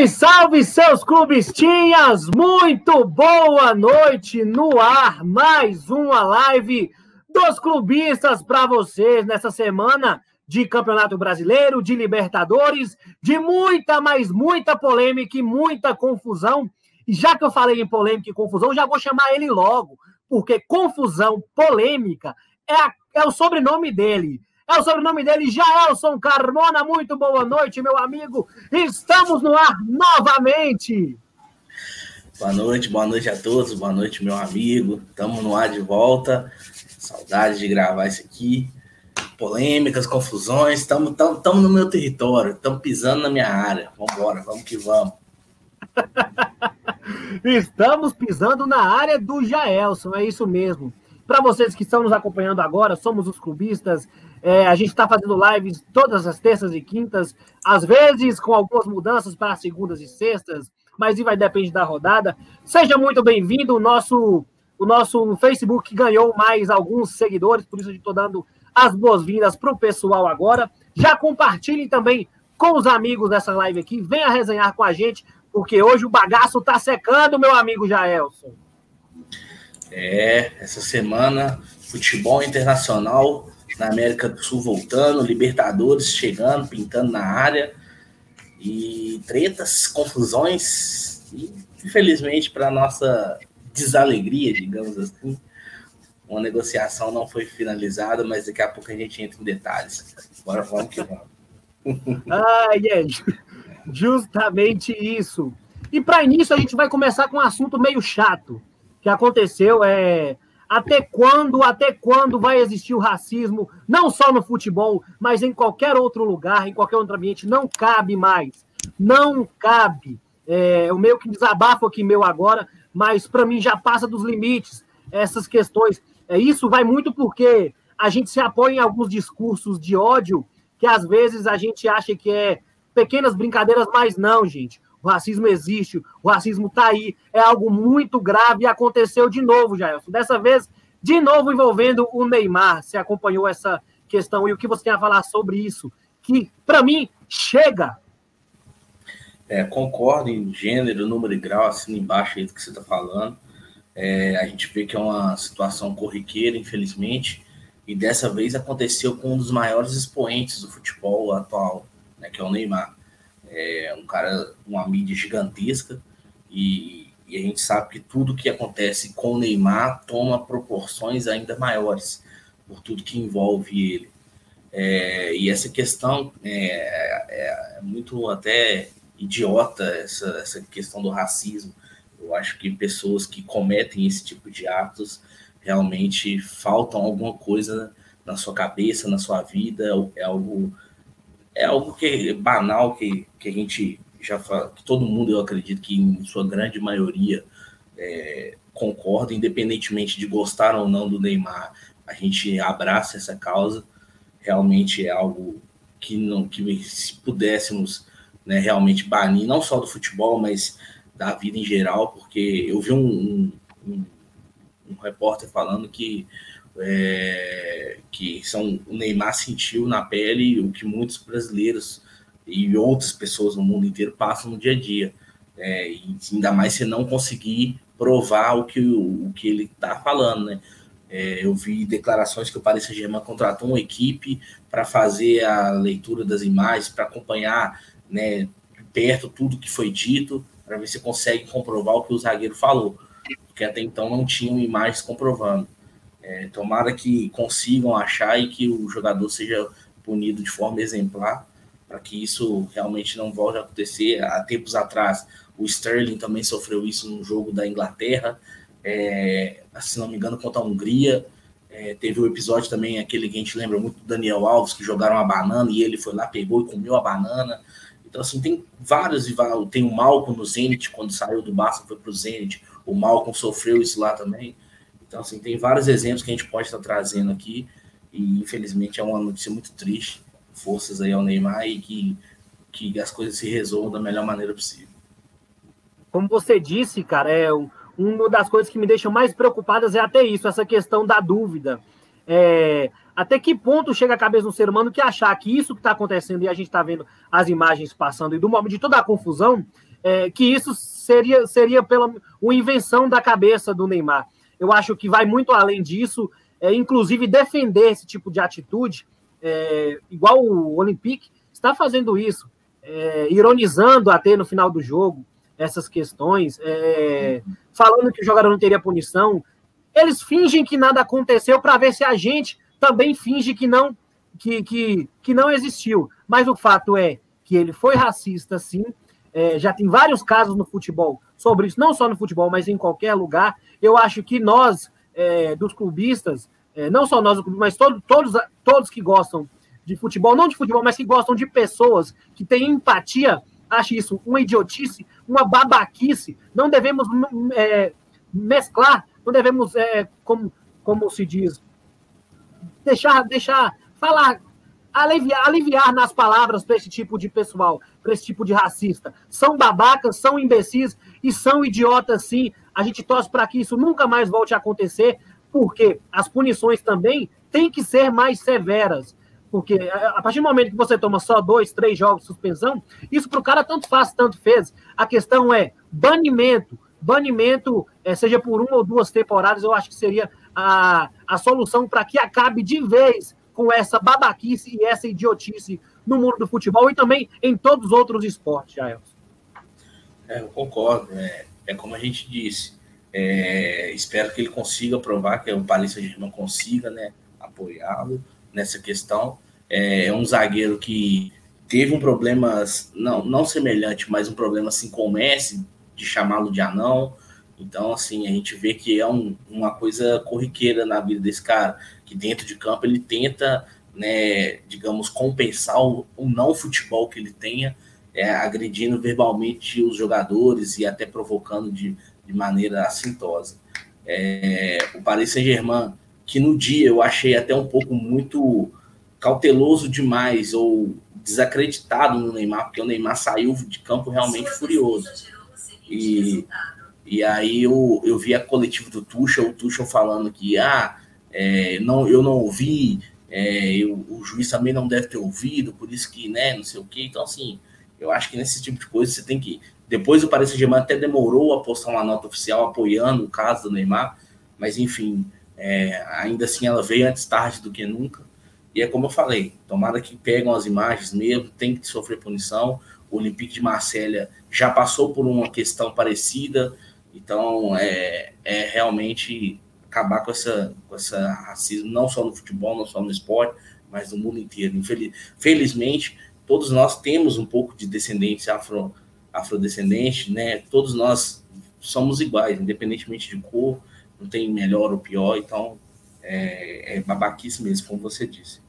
Salve, salve, seus clubistinhas! Muito boa noite no ar. Mais uma live dos clubistas para vocês nessa semana de Campeonato Brasileiro, de Libertadores, de muita, mas muita polêmica e muita confusão. E já que eu falei em polêmica e confusão, já vou chamar ele logo, porque confusão, polêmica é, a, é o sobrenome dele. É o sobrenome dele, Jaelson Carmona. Muito boa noite, meu amigo. Estamos no ar novamente. Boa noite, boa noite a todos. Boa noite, meu amigo. Estamos no ar de volta. Saudade de gravar isso aqui. Polêmicas, confusões. Estamos no meu território. Estamos pisando na minha área. Vamos embora, vamos que vamos. Estamos pisando na área do Jaelson, é isso mesmo. Para vocês que estão nos acompanhando agora, somos os clubistas é, a gente está fazendo lives todas as terças e quintas, às vezes com algumas mudanças para segundas e sextas, mas isso vai depender da rodada. Seja muito bem-vindo. O nosso, o nosso Facebook ganhou mais alguns seguidores, por isso eu estou dando as boas-vindas para o pessoal agora. Já compartilhem também com os amigos dessa live aqui. Venha resenhar com a gente, porque hoje o bagaço está secando, meu amigo Jaelson. É, essa semana, futebol internacional na América do Sul voltando, Libertadores chegando, pintando na área, e tretas, confusões, e infelizmente, para nossa desalegria, digamos assim, uma negociação não foi finalizada, mas daqui a pouco a gente entra em detalhes. Bora, vamos que vamos. ah, é justamente isso. E para início, a gente vai começar com um assunto meio chato que aconteceu. É, até quando, até quando vai existir o racismo, não só no futebol, mas em qualquer outro lugar, em qualquer outro ambiente? Não cabe mais. Não cabe. É, o meio que desabafo aqui meu agora, mas para mim já passa dos limites essas questões. É, isso vai muito porque a gente se apoia em alguns discursos de ódio que às vezes a gente acha que é pequenas brincadeiras, mas não, gente. O racismo existe, o racismo está aí, é algo muito grave e aconteceu de novo, Jailson. Dessa vez, de novo envolvendo o Neymar. Você acompanhou essa questão e o que você tem a falar sobre isso? Que, para mim, chega. É, concordo em gênero, número e grau, assim embaixo aí do que você está falando. É, a gente vê que é uma situação corriqueira, infelizmente, e dessa vez aconteceu com um dos maiores expoentes do futebol atual, né, que é o Neymar é um cara, uma mídia gigantesca, e, e, a gente sabe que tudo que acontece com o Neymar toma proporções ainda maiores, por tudo que envolve ele. É, e essa questão é, é, é, muito até idiota, essa, essa questão do racismo. Eu acho que pessoas que cometem esse tipo de atos realmente faltam alguma coisa na sua cabeça, na sua vida, é algo é algo que é banal que, que a gente já fala, que todo mundo, eu acredito que em sua grande maioria é, concorda, independentemente de gostar ou não do Neymar, a gente abraça essa causa. Realmente é algo que não que se pudéssemos né, realmente banir, não só do futebol, mas da vida em geral, porque eu vi um, um, um repórter falando que é, que são o Neymar sentiu na pele o que muitos brasileiros e outras pessoas no mundo inteiro passam no dia a dia. É, e ainda mais se não conseguir provar o que, o, que ele está falando, né? É, eu vi declarações que o Paris Saint-Germain contratou uma equipe para fazer a leitura das imagens, para acompanhar né, perto tudo que foi dito, para ver se consegue comprovar o que o zagueiro falou, porque até então não tinham imagens comprovando. É, tomara que consigam achar e que o jogador seja punido de forma exemplar, para que isso realmente não volte a acontecer. Há tempos atrás, o Sterling também sofreu isso no jogo da Inglaterra, é, se não me engano, contra a Hungria. É, teve o um episódio também, aquele que a gente lembra muito do Daniel Alves, que jogaram a banana e ele foi lá, pegou e comeu a banana. Então, assim, tem vários. Tem o Malcolm no Zenit, quando saiu do Barça, foi para o Zenit. O Malcolm sofreu isso lá também. Então, assim, tem vários exemplos que a gente pode estar trazendo aqui, e infelizmente é uma notícia muito triste. Forças aí ao Neymar e que, que as coisas se resolvam da melhor maneira possível. Como você disse, cara, é uma das coisas que me deixam mais preocupadas é até isso, essa questão da dúvida. É, até que ponto chega a cabeça do ser humano que achar que isso que está acontecendo e a gente está vendo as imagens passando e do momento de toda a confusão, é, que isso seria, seria pela uma invenção da cabeça do Neymar. Eu acho que vai muito além disso, é, inclusive defender esse tipo de atitude, é, igual o Olympique está fazendo isso, é, ironizando até no final do jogo essas questões, é, falando que o jogador não teria punição. Eles fingem que nada aconteceu para ver se a gente também finge que não que, que, que não existiu. Mas o fato é que ele foi racista, sim. É, já tem vários casos no futebol sobre isso, não só no futebol, mas em qualquer lugar. Eu acho que nós, é, dos clubistas, é, não só nós, mas todo, todos, todos que gostam de futebol, não de futebol, mas que gostam de pessoas, que têm empatia, acho isso uma idiotice, uma babaquice. Não devemos é, mesclar, não devemos, é, como, como se diz, deixar, deixar falar, aliviar, aliviar nas palavras para esse tipo de pessoal, para esse tipo de racista. São babacas, são imbecis e são idiotas, sim. A gente torce para que isso nunca mais volte a acontecer, porque as punições também têm que ser mais severas. Porque a partir do momento que você toma só dois, três jogos de suspensão, isso para o cara tanto faz, tanto fez. A questão é banimento. Banimento, é, seja por uma ou duas temporadas, eu acho que seria a, a solução para que acabe de vez com essa babaquice e essa idiotice no mundo do futebol e também em todos os outros esportes, Jaelson. É, eu concordo. É, é como a gente disse. É, espero que ele consiga provar que o Paris Saint-Germain consiga né, apoiá-lo nessa questão. É, é, um zagueiro que teve um problema, não, não semelhante, mas um problema assim com o Messi, de chamá-lo de anão. Então, assim, a gente vê que é um, uma coisa corriqueira na vida desse cara, que dentro de campo ele tenta, né, digamos, compensar o, o não futebol que ele tenha, é, agredindo verbalmente os jogadores e até provocando de de maneira assintosa. É, o Paris Saint-Germain, que no dia eu achei até um pouco muito cauteloso demais ou desacreditado no Neymar, porque o Neymar saiu de campo realmente furioso. E, e aí eu, eu vi a coletiva do Tuchel, o Tuchel falando que ah, é, não, eu não ouvi, é, eu, o juiz também não deve ter ouvido, por isso que, né, não sei o quê. Então, assim, eu acho que nesse tipo de coisa você tem que depois o Paris Saint-Germain até demorou a postar uma nota oficial apoiando o caso do Neymar, mas enfim, é, ainda assim ela veio antes tarde do que nunca. E é como eu falei, tomara que pegam as imagens mesmo, tem que sofrer punição. O Olympique de Marselha já passou por uma questão parecida, então é, é realmente acabar com essa, com essa racismo, não só no futebol, não só no esporte, mas no mundo inteiro. Infeliz, felizmente, todos nós temos um pouco de descendência afro, afrodescendente, né? Todos nós somos iguais, independentemente de cor, não tem melhor ou pior, então é, é babaquice mesmo, como você disse.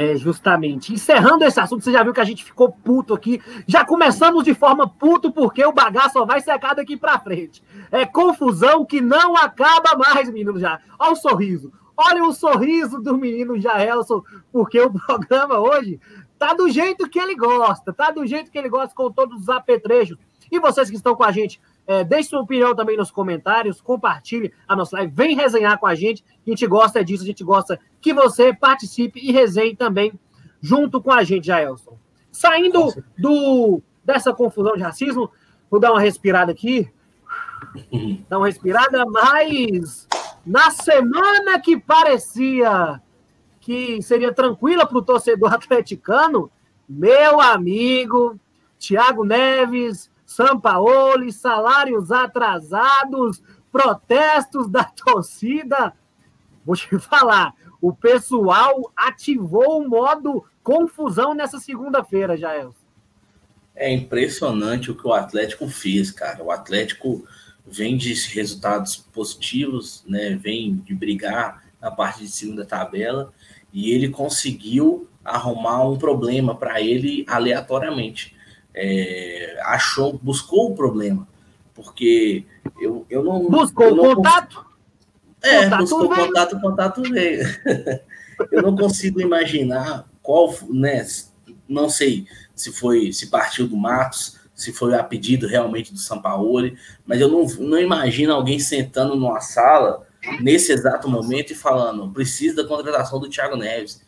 É, justamente. Encerrando esse assunto, você já viu que a gente ficou puto aqui. Já começamos de forma puto, porque o bagaço só vai secar daqui pra frente. É confusão que não acaba mais, menino já. Olha o sorriso. Olha o sorriso do menino Jaelson, porque o programa hoje Tá do jeito que ele gosta, tá do jeito que ele gosta, com todos os apetrechos. E vocês que estão com a gente, é, deixe sua opinião também nos comentários, compartilhe a nossa live, vem resenhar com a gente. A gente gosta disso, a gente gosta que você participe e resenhe também junto com a gente, Jaelson. Saindo do, dessa confusão de racismo, vou dar uma respirada aqui. Dar uma respirada, mas na semana que parecia que seria tranquila para o torcedor atleticano, meu amigo, Thiago Neves, Sampaoli, salários atrasados, protestos da torcida. Vou te falar, o pessoal ativou o modo confusão nessa segunda-feira, Jael. É impressionante o que o Atlético fez, cara. O Atlético vem de resultados positivos, né? Vem de brigar na parte de cima da tabela e ele conseguiu arrumar um problema para ele aleatoriamente. É, achou, buscou o problema, porque eu, eu não. Buscou eu não contato? É, contato buscou veio. contato, contato veio. eu não consigo imaginar qual, né? Não sei se foi, se partiu do Matos, se foi a pedido realmente do Sampaoli, mas eu não, não imagino alguém sentando numa sala nesse exato momento e falando, precisa da contratação do Thiago Neves.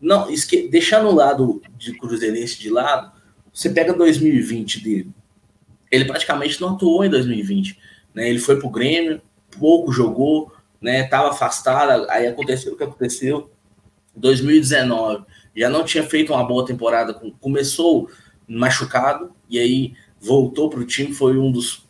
Não, esque... deixando o lado de Cruzeirense de lado, você pega 2020 dele. Ele praticamente não atuou em 2020. Né? Ele foi para o Grêmio, pouco jogou, né? Tava afastado, aí aconteceu o que aconteceu. 2019 já não tinha feito uma boa temporada, começou machucado e aí voltou para o time, foi um dos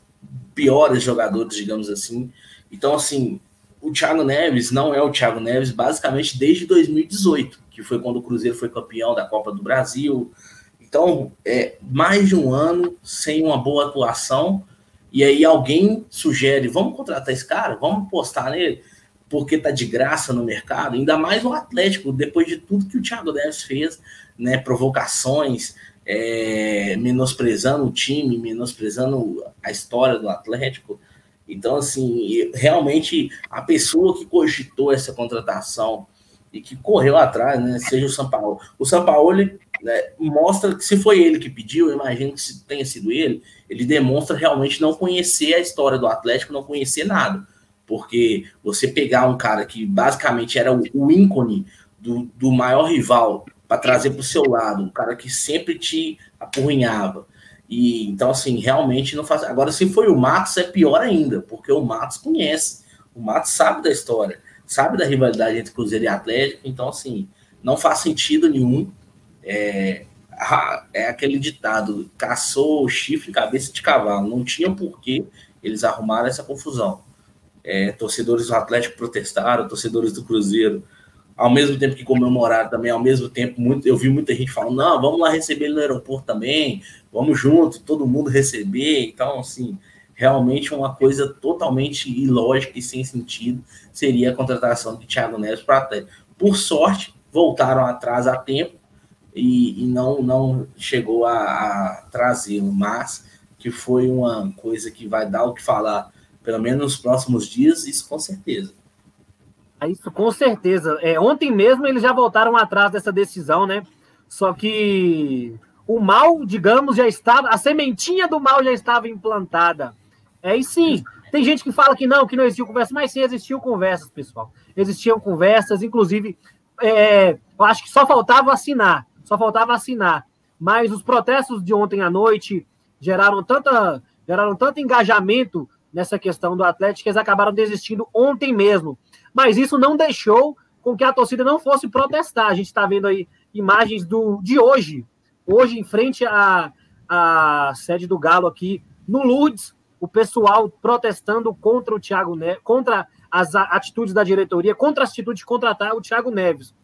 piores jogadores, digamos assim. Então, assim, o Thiago Neves não é o Thiago Neves basicamente desde 2018, que foi quando o Cruzeiro foi campeão da Copa do Brasil. Então, é mais de um ano sem uma boa atuação. E aí alguém sugere, vamos contratar esse cara, vamos postar nele, porque tá de graça no mercado. Ainda mais o Atlético, depois de tudo que o Thiago Neves fez, né, provocações, é, menosprezando o time, menosprezando a história do Atlético. Então, assim, realmente a pessoa que cogitou essa contratação e que correu atrás, né, seja o São Paulo. O São né, mostra que se foi ele que pediu, eu imagino que tenha sido ele, ele demonstra realmente não conhecer a história do Atlético, não conhecer nada. Porque você pegar um cara que basicamente era o, ícone do, do maior rival para trazer para o seu lado, um cara que sempre te apurrinhava. E então, assim, realmente não faz. Agora, se foi o Matos, é pior ainda, porque o Matos conhece, o Matos sabe da história, sabe da rivalidade entre Cruzeiro e Atlético, então, assim, não faz sentido nenhum. É, é aquele ditado: caçou chifre cabeça de cavalo. Não tinha por que eles arrumaram essa confusão. É, torcedores do Atlético protestaram, torcedores do Cruzeiro ao mesmo tempo que comemoraram também, ao mesmo tempo, muito, eu vi muita gente falando, não, vamos lá receber ele no aeroporto também, vamos junto, todo mundo receber. Então, assim, realmente uma coisa totalmente ilógica e sem sentido seria a contratação de Thiago Neves para Atlético. Por sorte, voltaram atrás a tempo e, e não, não chegou a, a trazê-lo, mas que foi uma coisa que vai dar o que falar, pelo menos nos próximos dias, isso com certeza. É isso com certeza. É, ontem mesmo eles já voltaram atrás dessa decisão, né? Só que o mal, digamos, já estava, a sementinha do mal já estava implantada. É, e sim, tem gente que fala que não, que não existiu conversa, mas sim existiam conversas, pessoal. Existiam conversas, inclusive, é, eu acho que só faltava assinar, só faltava assinar. Mas os protestos de ontem à noite geraram, tanta, geraram tanto engajamento nessa questão do Atlético que eles acabaram desistindo ontem mesmo mas isso não deixou com que a torcida não fosse protestar. A gente está vendo aí imagens do, de hoje, hoje em frente à, à sede do Galo aqui no Lourdes, o pessoal protestando contra o Thiago Neves, contra as atitudes da diretoria, contra a atitude de contratar o Thiago Neves.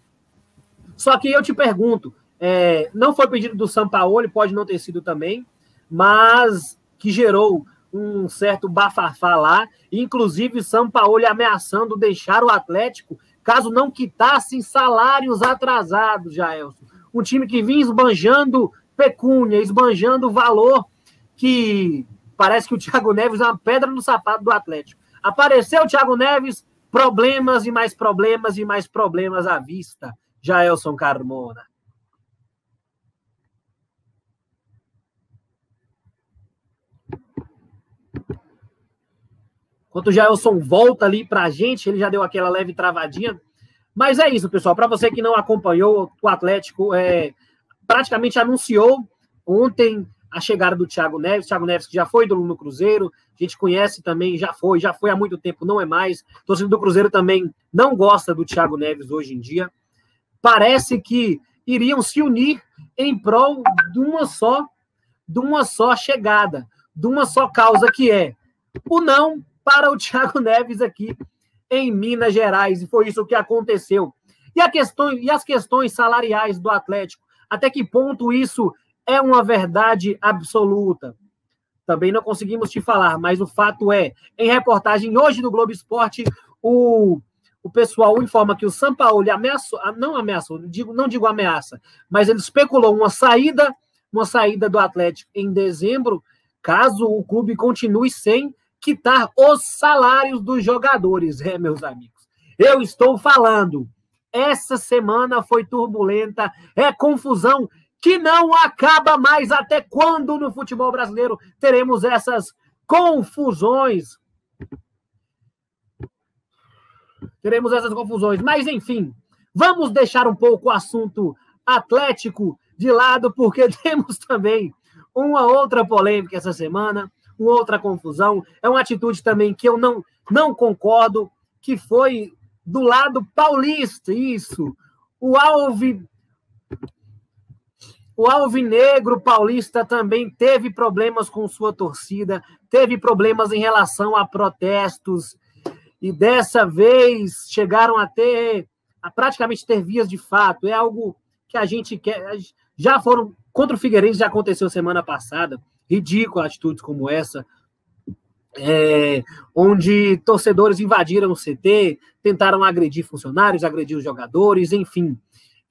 Só que eu te pergunto, é, não foi pedido do São Paulo, pode não ter sido também, mas que gerou um certo bafafá lá, inclusive São Paulo ameaçando deixar o Atlético caso não quitassem salários atrasados, Jaelson. Um time que vinha esbanjando pecúnia, esbanjando valor que parece que o Thiago Neves é uma pedra no sapato do Atlético. Apareceu o Thiago Neves, problemas e mais problemas e mais problemas à vista. Jaelson Carmona. Enquanto o Jailson volta ali para a gente, ele já deu aquela leve travadinha. Mas é isso, pessoal. Para você que não acompanhou, o Atlético é, praticamente anunciou ontem a chegada do Thiago Neves. Thiago Neves que já foi do, no Cruzeiro, a gente conhece também, já foi, já foi há muito tempo, não é mais. O torcedor do Cruzeiro também não gosta do Thiago Neves hoje em dia. Parece que iriam se unir em prol de uma só, de uma só chegada, de uma só causa que é o não para o Thiago Neves aqui em Minas Gerais, e foi isso que aconteceu. E, a questão, e as questões salariais do Atlético, até que ponto isso é uma verdade absoluta? Também não conseguimos te falar, mas o fato é, em reportagem hoje do Globo Esporte, o, o pessoal informa que o São Paulo ameaçou, ah, não ameaçou, digo, não digo ameaça, mas ele especulou uma saída, uma saída do Atlético em dezembro, caso o clube continue sem quitar os salários dos jogadores, é, meus amigos. Eu estou falando. Essa semana foi turbulenta, é confusão que não acaba mais. Até quando no futebol brasileiro teremos essas confusões? teremos essas confusões. Mas, enfim, vamos deixar um pouco o assunto Atlético de lado, porque temos também uma outra polêmica essa semana, uma outra confusão. É uma atitude também que eu não, não concordo, que foi do lado paulista, isso. O Alve o Alvinegro Paulista também teve problemas com sua torcida, teve problemas em relação a protestos, e dessa vez chegaram a ter, a praticamente ter vias de fato. É algo que a gente quer. Já foram. Contra o Figueirense já aconteceu semana passada. Ridículo atitudes como essa. É, onde torcedores invadiram o CT, tentaram agredir funcionários, agredir os jogadores, enfim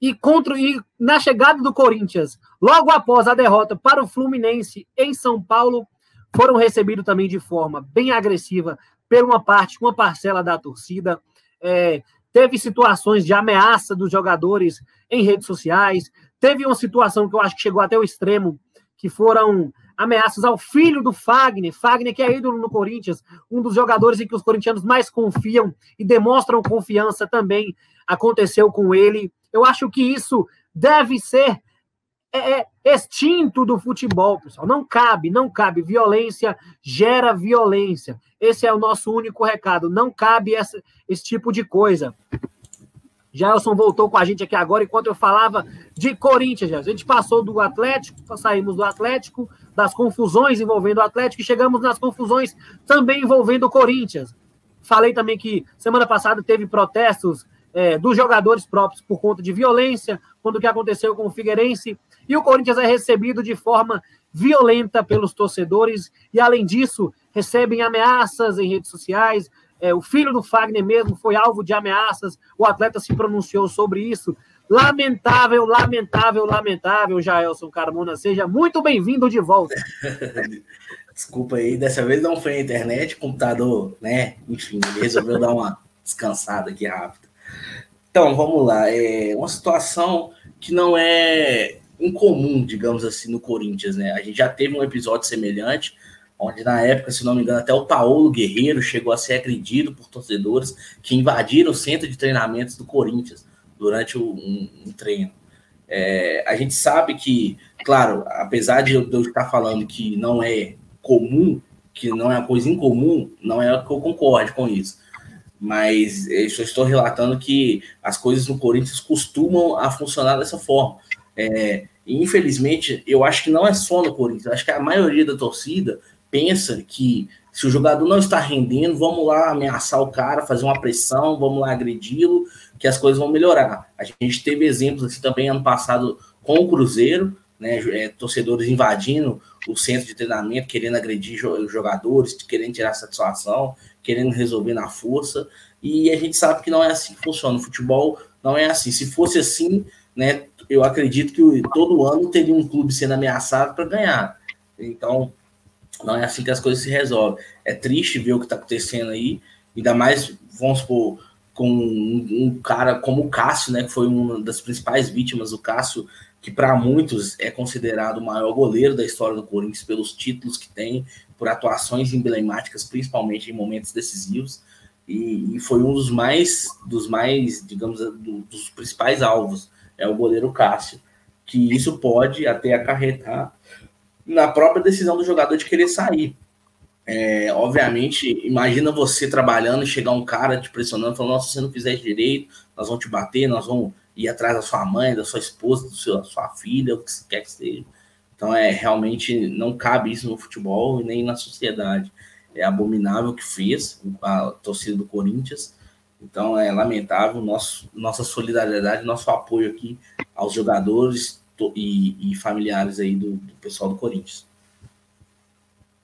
e contra e na chegada do Corinthians, logo após a derrota para o Fluminense em São Paulo, foram recebidos também de forma bem agressiva por uma parte, uma parcela da torcida. É, teve situações de ameaça dos jogadores em redes sociais. Teve uma situação que eu acho que chegou até o extremo, que foram ameaças ao filho do Fagner, Fagner que é ídolo no Corinthians, um dos jogadores em que os corintianos mais confiam e demonstram confiança também aconteceu com ele. Eu acho que isso deve ser é, é, extinto do futebol, pessoal. Não cabe, não cabe. Violência gera violência. Esse é o nosso único recado. Não cabe essa, esse tipo de coisa. Gelson voltou com a gente aqui agora, enquanto eu falava de Corinthians. A gente passou do Atlético, saímos do Atlético, das confusões envolvendo o Atlético, e chegamos nas confusões também envolvendo o Corinthians. Falei também que semana passada teve protestos é, dos jogadores próprios por conta de violência, quando o que aconteceu com o Figueirense, e o Corinthians é recebido de forma violenta pelos torcedores, e além disso, recebem ameaças em redes sociais. É, o filho do Fagner mesmo foi alvo de ameaças, o atleta se pronunciou sobre isso. Lamentável, lamentável, lamentável, Jaelson Carmona. Seja muito bem-vindo de volta. Desculpa aí, dessa vez não foi a internet, computador, né? Enfim, resolveu dar uma descansada aqui rápido. Então, vamos lá. É uma situação que não é incomum, digamos assim, no Corinthians, né? A gente já teve um episódio semelhante, onde na época, se não me engano, até o Paulo Guerreiro chegou a ser agredido por torcedores que invadiram o centro de treinamentos do Corinthians durante um, um treino. É, a gente sabe que, claro, apesar de eu, estar falando que não é comum, que não é uma coisa incomum, não é que eu concorde com isso mas eu estou relatando que as coisas no Corinthians costumam a funcionar dessa forma. É, infelizmente, eu acho que não é só no Corinthians, acho que a maioria da torcida pensa que se o jogador não está rendendo, vamos lá ameaçar o cara, fazer uma pressão, vamos lá agredi-lo, que as coisas vão melhorar. A gente teve exemplos assim também ano passado com o Cruzeiro, né, é, torcedores invadindo o centro de treinamento, querendo agredir jogadores, querendo tirar satisfação querendo resolver na força, e a gente sabe que não é assim que funciona. O futebol não é assim. Se fosse assim, né, eu acredito que todo ano teria um clube sendo ameaçado para ganhar. Então, não é assim que as coisas se resolvem. É triste ver o que está acontecendo aí, ainda mais, vamos supor, com um, cara como o Cássio, né, que foi uma das principais vítimas. O Cássio que para muitos é considerado o maior goleiro da história do Corinthians pelos títulos que tem, por atuações emblemáticas, principalmente em momentos decisivos, e, e foi um dos mais, dos mais, digamos, do, dos principais alvos, é o goleiro Cássio, que isso pode até acarretar na própria decisão do jogador de querer sair. É, obviamente, imagina você trabalhando e chegar um cara te pressionando, falando: Nossa, se você não fizer direito, nós vamos te bater, nós vamos ir atrás da sua mãe, da sua esposa, seu, da sua filha, o que quer que seja. Então, é realmente não cabe isso no futebol e nem na sociedade. É abominável o que fez a torcida do Corinthians. Então, é lamentável nosso, nossa solidariedade, nosso apoio aqui aos jogadores e, e familiares aí do, do pessoal do Corinthians.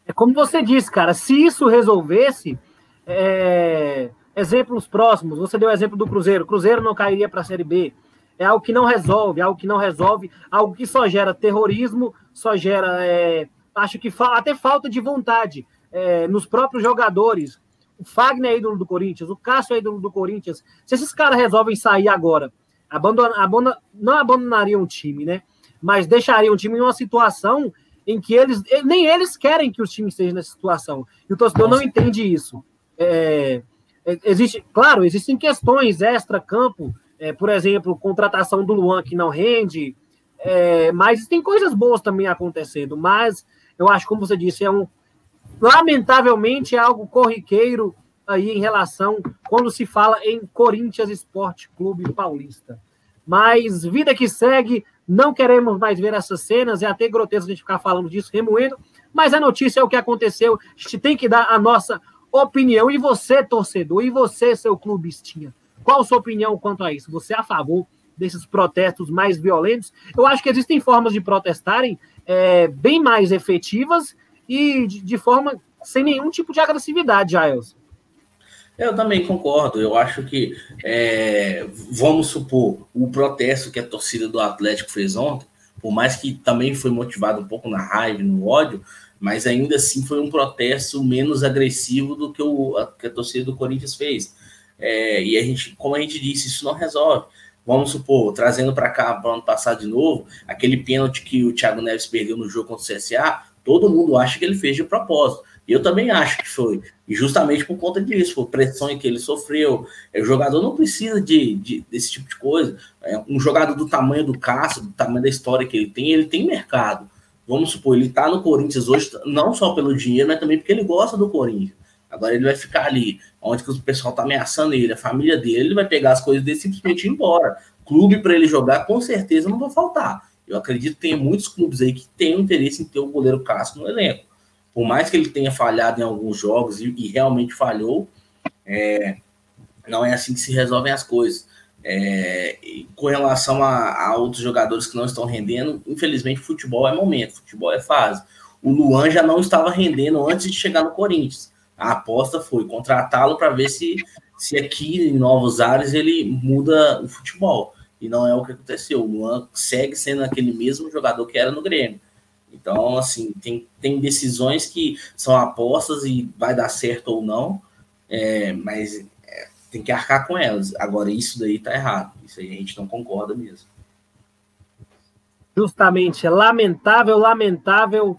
É como você disse, cara, se isso resolvesse, é... exemplos próximos, você deu o exemplo do Cruzeiro, Cruzeiro não cairia para a Série B, é algo que não resolve, algo que não resolve, algo que só gera terrorismo, só gera, é, acho que fa até falta de vontade é, nos próprios jogadores. O Fagner é ídolo do Corinthians, o Cássio é ídolo do Corinthians. Se esses caras resolvem sair agora, abandona, abandona, não abandonariam o time, né? Mas deixariam o time em uma situação em que eles nem eles querem que os times estejam nessa situação. E o torcedor Nossa. não entende isso. É, é, existe, claro, existem questões extra-campo, é, por exemplo, contratação do Luan que não rende, é, mas tem coisas boas também acontecendo. Mas eu acho, como você disse, é um lamentavelmente é algo corriqueiro aí em relação quando se fala em Corinthians Esporte Clube Paulista. Mas vida que segue, não queremos mais ver essas cenas, é até grotesco a gente ficar falando disso, remoendo, mas a notícia é o que aconteceu, a gente tem que dar a nossa opinião. E você, torcedor, e você, seu clubistinha, qual a sua opinião quanto a isso? Você é a favor desses protestos mais violentos? Eu acho que existem formas de protestarem é, bem mais efetivas e de, de forma sem nenhum tipo de agressividade, Giles. Eu também concordo. Eu acho que, é, vamos supor, o protesto que a torcida do Atlético fez ontem, por mais que também foi motivado um pouco na raiva, no ódio, mas ainda assim foi um protesto menos agressivo do que, o, a, que a torcida do Corinthians fez. É, e a gente, como a gente disse, isso não resolve. Vamos supor, trazendo para cá para ano passado de novo, aquele pênalti que o Thiago Neves perdeu no jogo contra o CSA, todo mundo acha que ele fez de propósito. E eu também acho que foi. E justamente por conta disso, por pressão que ele sofreu. É, o jogador não precisa de, de, desse tipo de coisa. É, um jogador do tamanho do Cássio, do tamanho da história que ele tem, ele tem mercado. Vamos supor, ele está no Corinthians hoje, não só pelo dinheiro, mas também porque ele gosta do Corinthians. Agora ele vai ficar ali, onde que o pessoal está ameaçando ele, a família dele, ele vai pegar as coisas dele e simplesmente ir embora. Clube para ele jogar, com certeza não vai faltar. Eu acredito que tem muitos clubes aí que têm interesse em ter o goleiro Cássio no elenco. Por mais que ele tenha falhado em alguns jogos e, e realmente falhou, é, não é assim que se resolvem as coisas. É, com relação a, a, outros jogadores que não estão rendendo, infelizmente futebol é momento, futebol é fase. O Luan já não estava rendendo antes de chegar no Corinthians. A aposta foi contratá-lo para ver se, se aqui em Novos Ares ele muda o futebol. E não é o que aconteceu. O Luan segue sendo aquele mesmo jogador que era no Grêmio. Então, assim, tem, tem decisões que são apostas e vai dar certo ou não, é, mas é, tem que arcar com elas. Agora, isso daí tá errado. Isso aí a gente não concorda mesmo. Justamente, é lamentável, lamentável,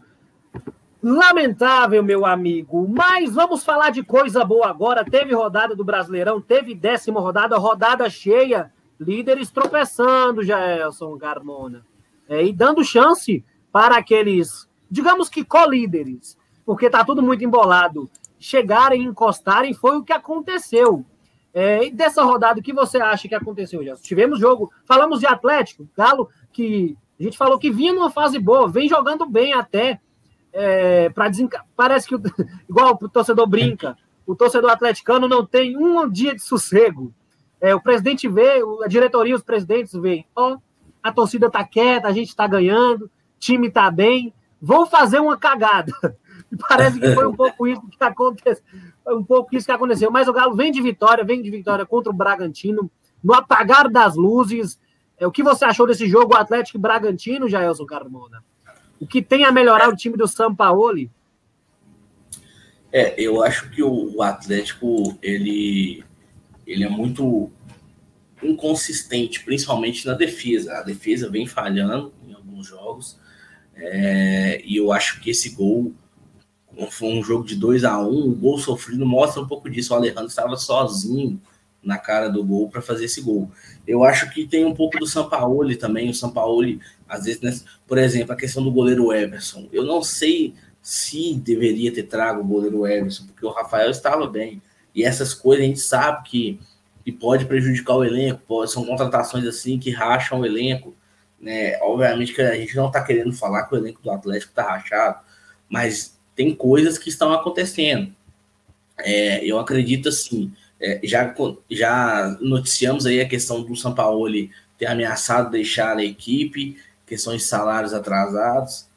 lamentável, meu amigo. Mas vamos falar de coisa boa agora. Teve rodada do Brasileirão, teve décima rodada, rodada cheia líderes tropeçando, Jaelson Carmona, é, e dando chance para aqueles, digamos que co-líderes, porque está tudo muito embolado, chegarem, encostarem, foi o que aconteceu. É, dessa rodada, o que você acha que aconteceu, Gelson? Tivemos jogo, falamos de Atlético, Galo, que a gente falou que vinha numa fase boa, vem jogando bem até, é, para desenca... parece que, igual o torcedor brinca, o torcedor atleticano não tem um dia de sossego, é, o presidente vê, a diretoria, os presidentes veem, ó, a torcida tá quieta, a gente tá ganhando, time tá bem, vão fazer uma cagada. E parece que foi um pouco isso que aconteceu, um pouco isso que aconteceu. Mas o Galo vem de vitória, vem de vitória contra o Bragantino, no apagar das luzes. É, o que você achou desse jogo, Atlético Bragantino, Jaelson Carmona? O que tem a melhorar o time do Sampaoli? É, eu acho que o Atlético, ele ele é muito inconsistente, principalmente na defesa. A defesa vem falhando em alguns jogos. É, e eu acho que esse gol foi um jogo de 2 a 1 um, o gol sofrido mostra um pouco disso. O Alejandro estava sozinho na cara do gol para fazer esse gol. Eu acho que tem um pouco do Sampaoli também. O Sampaoli, às vezes, né, por exemplo, a questão do goleiro Everson. Eu não sei se deveria ter trago o goleiro Everson, porque o Rafael estava bem. E essas coisas a gente sabe que, que pode prejudicar o elenco, pode, são contratações assim que racham o elenco. Né? Obviamente que a gente não está querendo falar que o elenco do Atlético está rachado, mas tem coisas que estão acontecendo. É, eu acredito assim, é, já, já noticiamos aí a questão do Sampaoli ter ameaçado deixar a equipe, questões de salários atrasados.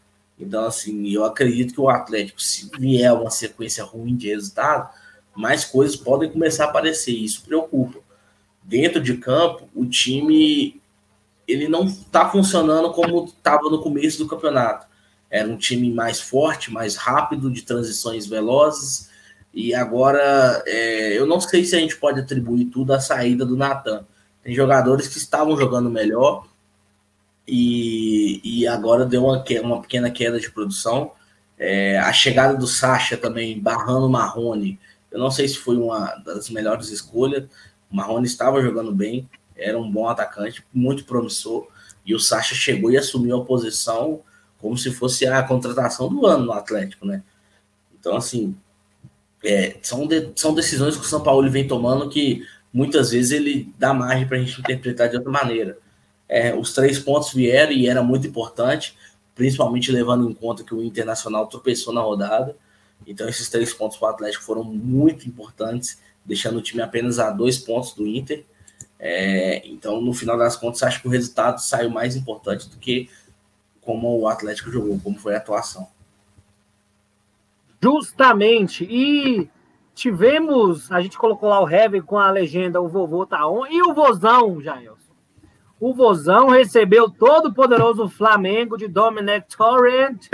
Então, assim, eu acredito que o Atlético, se vier uma sequência ruim de resultado, mais coisas podem começar a aparecer. Isso preocupa. Dentro de campo, o time ele não está funcionando como estava no começo do campeonato. Era um time mais forte, mais rápido, de transições velozes. E agora, é, eu não sei se a gente pode atribuir tudo à saída do Natan. Tem jogadores que estavam jogando melhor e, e agora deu uma, uma pequena queda de produção. É, a chegada do Sacha também, barrando o Marrone, Eu não sei se foi uma das melhores escolhas. O Marrone estava jogando bem, era um bom atacante, muito promissor. E o Sacha chegou e assumiu a posição como se fosse a contratação do ano no Atlético, né? Então, assim, é, são, de, são decisões que o São Paulo vem tomando que muitas vezes ele dá margem para a gente interpretar de outra maneira. É, os três pontos vieram e era muito importante, principalmente levando em conta que o Internacional tropeçou na rodada. Então, esses três pontos para o Atlético foram muito importantes, deixando o time apenas a dois pontos do Inter. É, então, no final das contas, acho que o resultado saiu mais importante do que como o Atlético jogou, como foi a atuação. Justamente. E tivemos, a gente colocou lá o Heavy com a legenda O Vovô Tá On, e o Vozão, Jailson. O Vozão recebeu todo o poderoso Flamengo de Dominic Torrent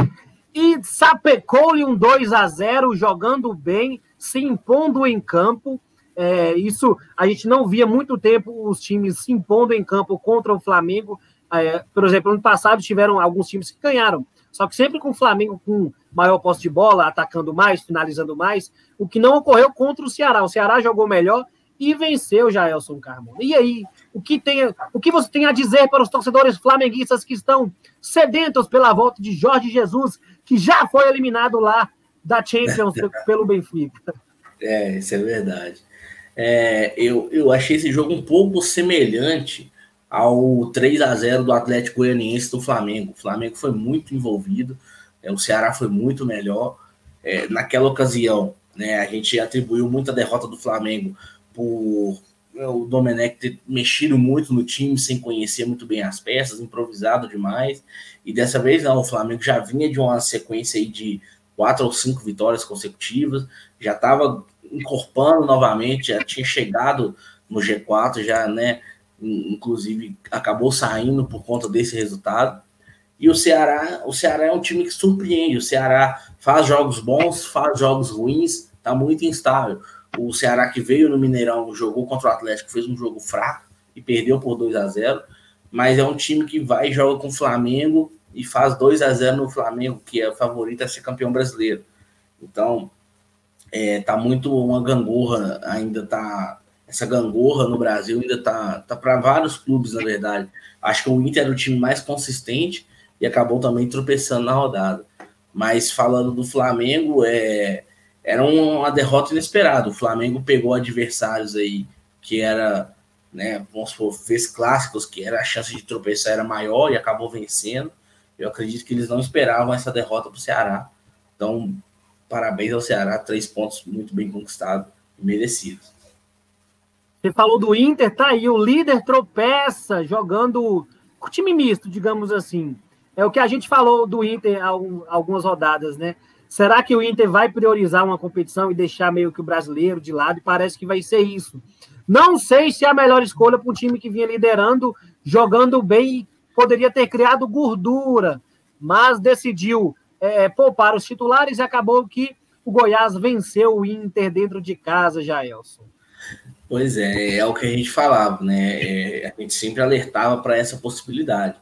e sapecou-lhe um 2 a 0 jogando bem, se impondo em campo. É, isso a gente não via muito tempo os times se impondo em campo contra o Flamengo. É, por exemplo, ano passado tiveram alguns times que ganharam, só que sempre com o Flamengo com maior posse de bola, atacando mais, finalizando mais, o que não ocorreu contra o Ceará. O Ceará jogou melhor e venceu Jaelson Carmona. E aí, o que, tem, o que você tem a dizer para os torcedores flamenguistas que estão sedentos pela volta de Jorge Jesus, que já foi eliminado lá da Champions pelo Benfica? É, isso é verdade. É, eu, eu achei esse jogo um pouco semelhante ao 3 a 0 do Atlético Goianiense do Flamengo. O Flamengo foi muito envolvido, é, o Ceará foi muito melhor. É, naquela ocasião, né, a gente atribuiu muita derrota do Flamengo por é, o Domenech ter mexido muito no time sem conhecer muito bem as peças, improvisado demais. E dessa vez não, o Flamengo já vinha de uma sequência de quatro ou cinco vitórias consecutivas, já estava incorporando novamente, já tinha chegado no G4, já, né? Inclusive acabou saindo por conta desse resultado. E o Ceará, o Ceará é um time que surpreende. O Ceará faz jogos bons, faz jogos ruins, tá muito instável. O Ceará que veio no Mineirão, jogou contra o Atlético, fez um jogo fraco e perdeu por 2 a 0 mas é um time que vai e joga com o Flamengo e faz 2 a 0 no Flamengo, que é o favorito a ser campeão brasileiro. Então, é, tá muito uma gangorra, ainda tá essa gangorra no Brasil ainda tá, tá para vários clubes, na verdade. Acho que o Inter era o time mais consistente e acabou também tropeçando na rodada. Mas falando do Flamengo, é, era uma derrota inesperada. O Flamengo pegou adversários aí que era, né, vamos supor, fez clássicos, que era a chance de tropeçar era maior e acabou vencendo. Eu acredito que eles não esperavam essa derrota para o Ceará. Então, parabéns ao Ceará, três pontos muito bem conquistados e merecidos. Você falou do Inter, tá aí, o líder tropeça jogando com time misto, digamos assim. É o que a gente falou do Inter algumas rodadas, né? Será que o Inter vai priorizar uma competição e deixar meio que o brasileiro de lado? Parece que vai ser isso. Não sei se é a melhor escolha para um time que vinha liderando, jogando bem poderia ter criado gordura, mas decidiu é, poupar os titulares e acabou que o Goiás venceu o Inter dentro de casa, Jaelson. Pois é, é o que a gente falava, né? É, a gente sempre alertava para essa possibilidade.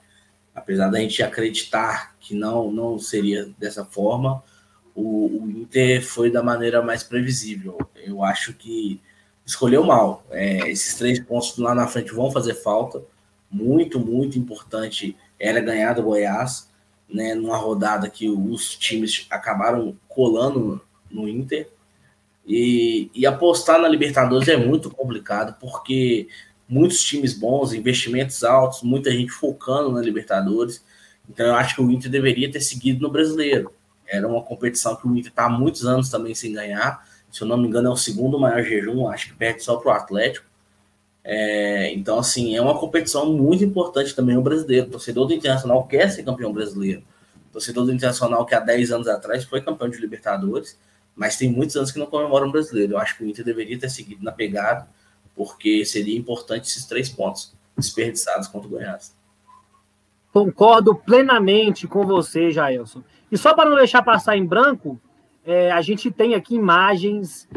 Apesar da gente acreditar que não, não seria dessa forma, o, o Inter foi da maneira mais previsível. Eu acho que escolheu mal. É, esses três pontos lá na frente vão fazer falta. Muito, muito importante era ganhar do Goiás, né, numa rodada que os times acabaram colando no Inter. E, e apostar na Libertadores é muito complicado, porque muitos times bons, investimentos altos, muita gente focando na Libertadores. Então eu acho que o Inter deveria ter seguido no brasileiro. Era uma competição que o Inter está há muitos anos também sem ganhar. Se eu não me engano, é o segundo maior jejum, acho que perde só para o Atlético. É, então, assim, é uma competição muito importante também o brasileiro. O torcedor do Internacional quer ser campeão brasileiro. O torcedor do Internacional, que há 10 anos atrás foi campeão de Libertadores, mas tem muitos anos que não comemora o brasileiro. Eu acho que o Inter deveria ter seguido na pegada, porque seria importante esses três pontos desperdiçados contra o Goiás. Concordo plenamente com você, Jaelson. E só para não deixar passar em branco, é, a gente tem aqui imagens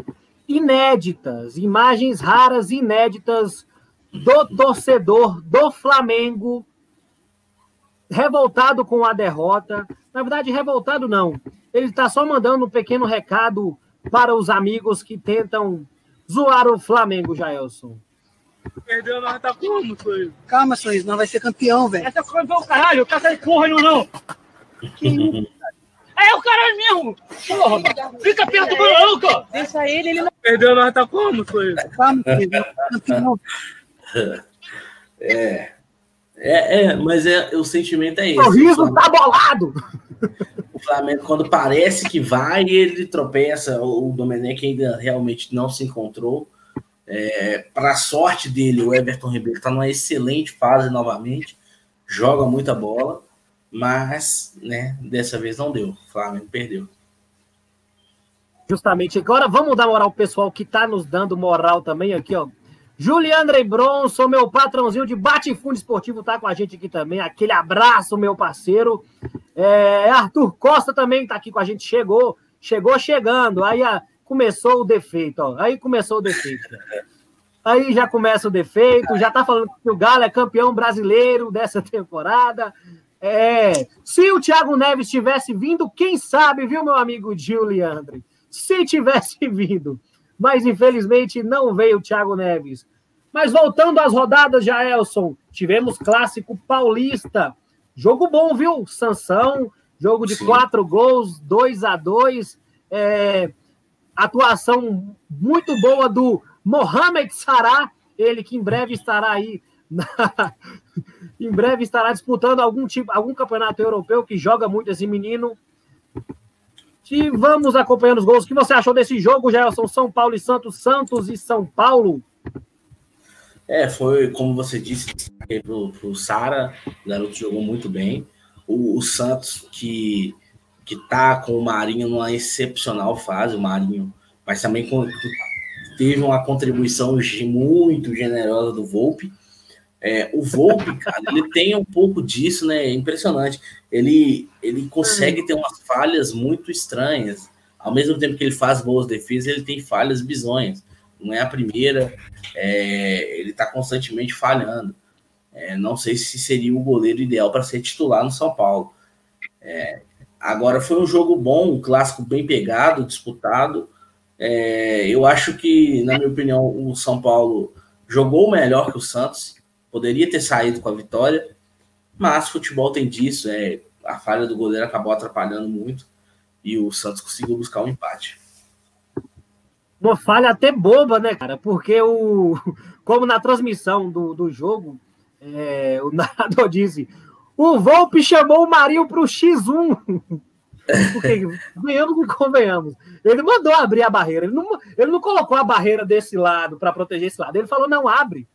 inéditas, imagens raras, inéditas do torcedor do Flamengo revoltado com a derrota. Na verdade, revoltado não. Ele está só mandando um pequeno recado para os amigos que tentam zoar o Flamengo, Jaelson. Perdeu, nós tá como, Sorriso? Calma, Sorriso, não vai ser campeão, velho. Essa coisa é o caralho, o cara tá porra não, não. É o caralho mesmo! Porra, fica perto do maluco! Deixa ele, ele não. Perdeu, nós tá como, campeão. É, é, é, mas é, o sentimento é esse. O sorriso tá bolado! O Flamengo, quando parece que vai, ele tropeça. O Domenech ainda realmente não se encontrou. É, Para sorte dele, o Everton Ribeiro está numa excelente fase novamente, joga muita bola, mas né, dessa vez não deu. O Flamengo perdeu. Justamente. Agora vamos dar moral ao pessoal que está nos dando moral também aqui, ó. Juliandre Bronson, meu patrãozinho de bate fundo esportivo, tá com a gente aqui também. Aquele abraço, meu parceiro. É, Arthur Costa também tá aqui com a gente. Chegou, chegou chegando. Aí a, começou o defeito, ó. Aí começou o defeito. Aí já começa o defeito. Já tá falando que o Galo é campeão brasileiro dessa temporada. É, se o Thiago Neves tivesse vindo, quem sabe, viu, meu amigo Juliandre? Se tivesse vindo mas infelizmente não veio o Thiago Neves. Mas voltando às rodadas, Jaelson, tivemos clássico paulista. Jogo bom, viu? Sansão, jogo de Sim. quatro gols, 2 a 2 é, Atuação muito boa do Mohamed Sará, ele que em breve estará aí. Na... em breve estará disputando algum tipo, algum campeonato europeu que joga muito esse menino. E vamos acompanhando os gols. O que você achou desse jogo, Gelson? São Paulo e Santos, Santos e São Paulo? É, foi como você disse pro, pro Sara, o garoto jogou muito bem. O, o, Santos, que, que tá com o Marinho numa excepcional fase, o Marinho, mas também com, teve uma contribuição muito generosa do Volpe. É, o Volpe, cara, ele tem um pouco disso, né? É impressionante. Ele, ele consegue ter umas falhas muito estranhas. Ao mesmo tempo que ele faz boas defesas, ele tem falhas bizonhas. Não é a primeira, é, ele está constantemente falhando. É, não sei se seria o goleiro ideal para ser titular no São Paulo. É, agora foi um jogo bom, um clássico bem pegado, disputado. É, eu acho que, na minha opinião, o São Paulo jogou melhor que o Santos poderia ter saído com a vitória, mas futebol tem disso, é, a falha do goleiro acabou atrapalhando muito e o Santos conseguiu buscar um empate. Uma falha até boba, né, cara? Porque o, como na transmissão do, do jogo, é, o narrador disse: o Volpe chamou o Marinho para o X1. Porque ganhamos e convenhamos. Ele mandou abrir a barreira. Ele não, ele não colocou a barreira desse lado para proteger esse lado. Ele falou: não, abre.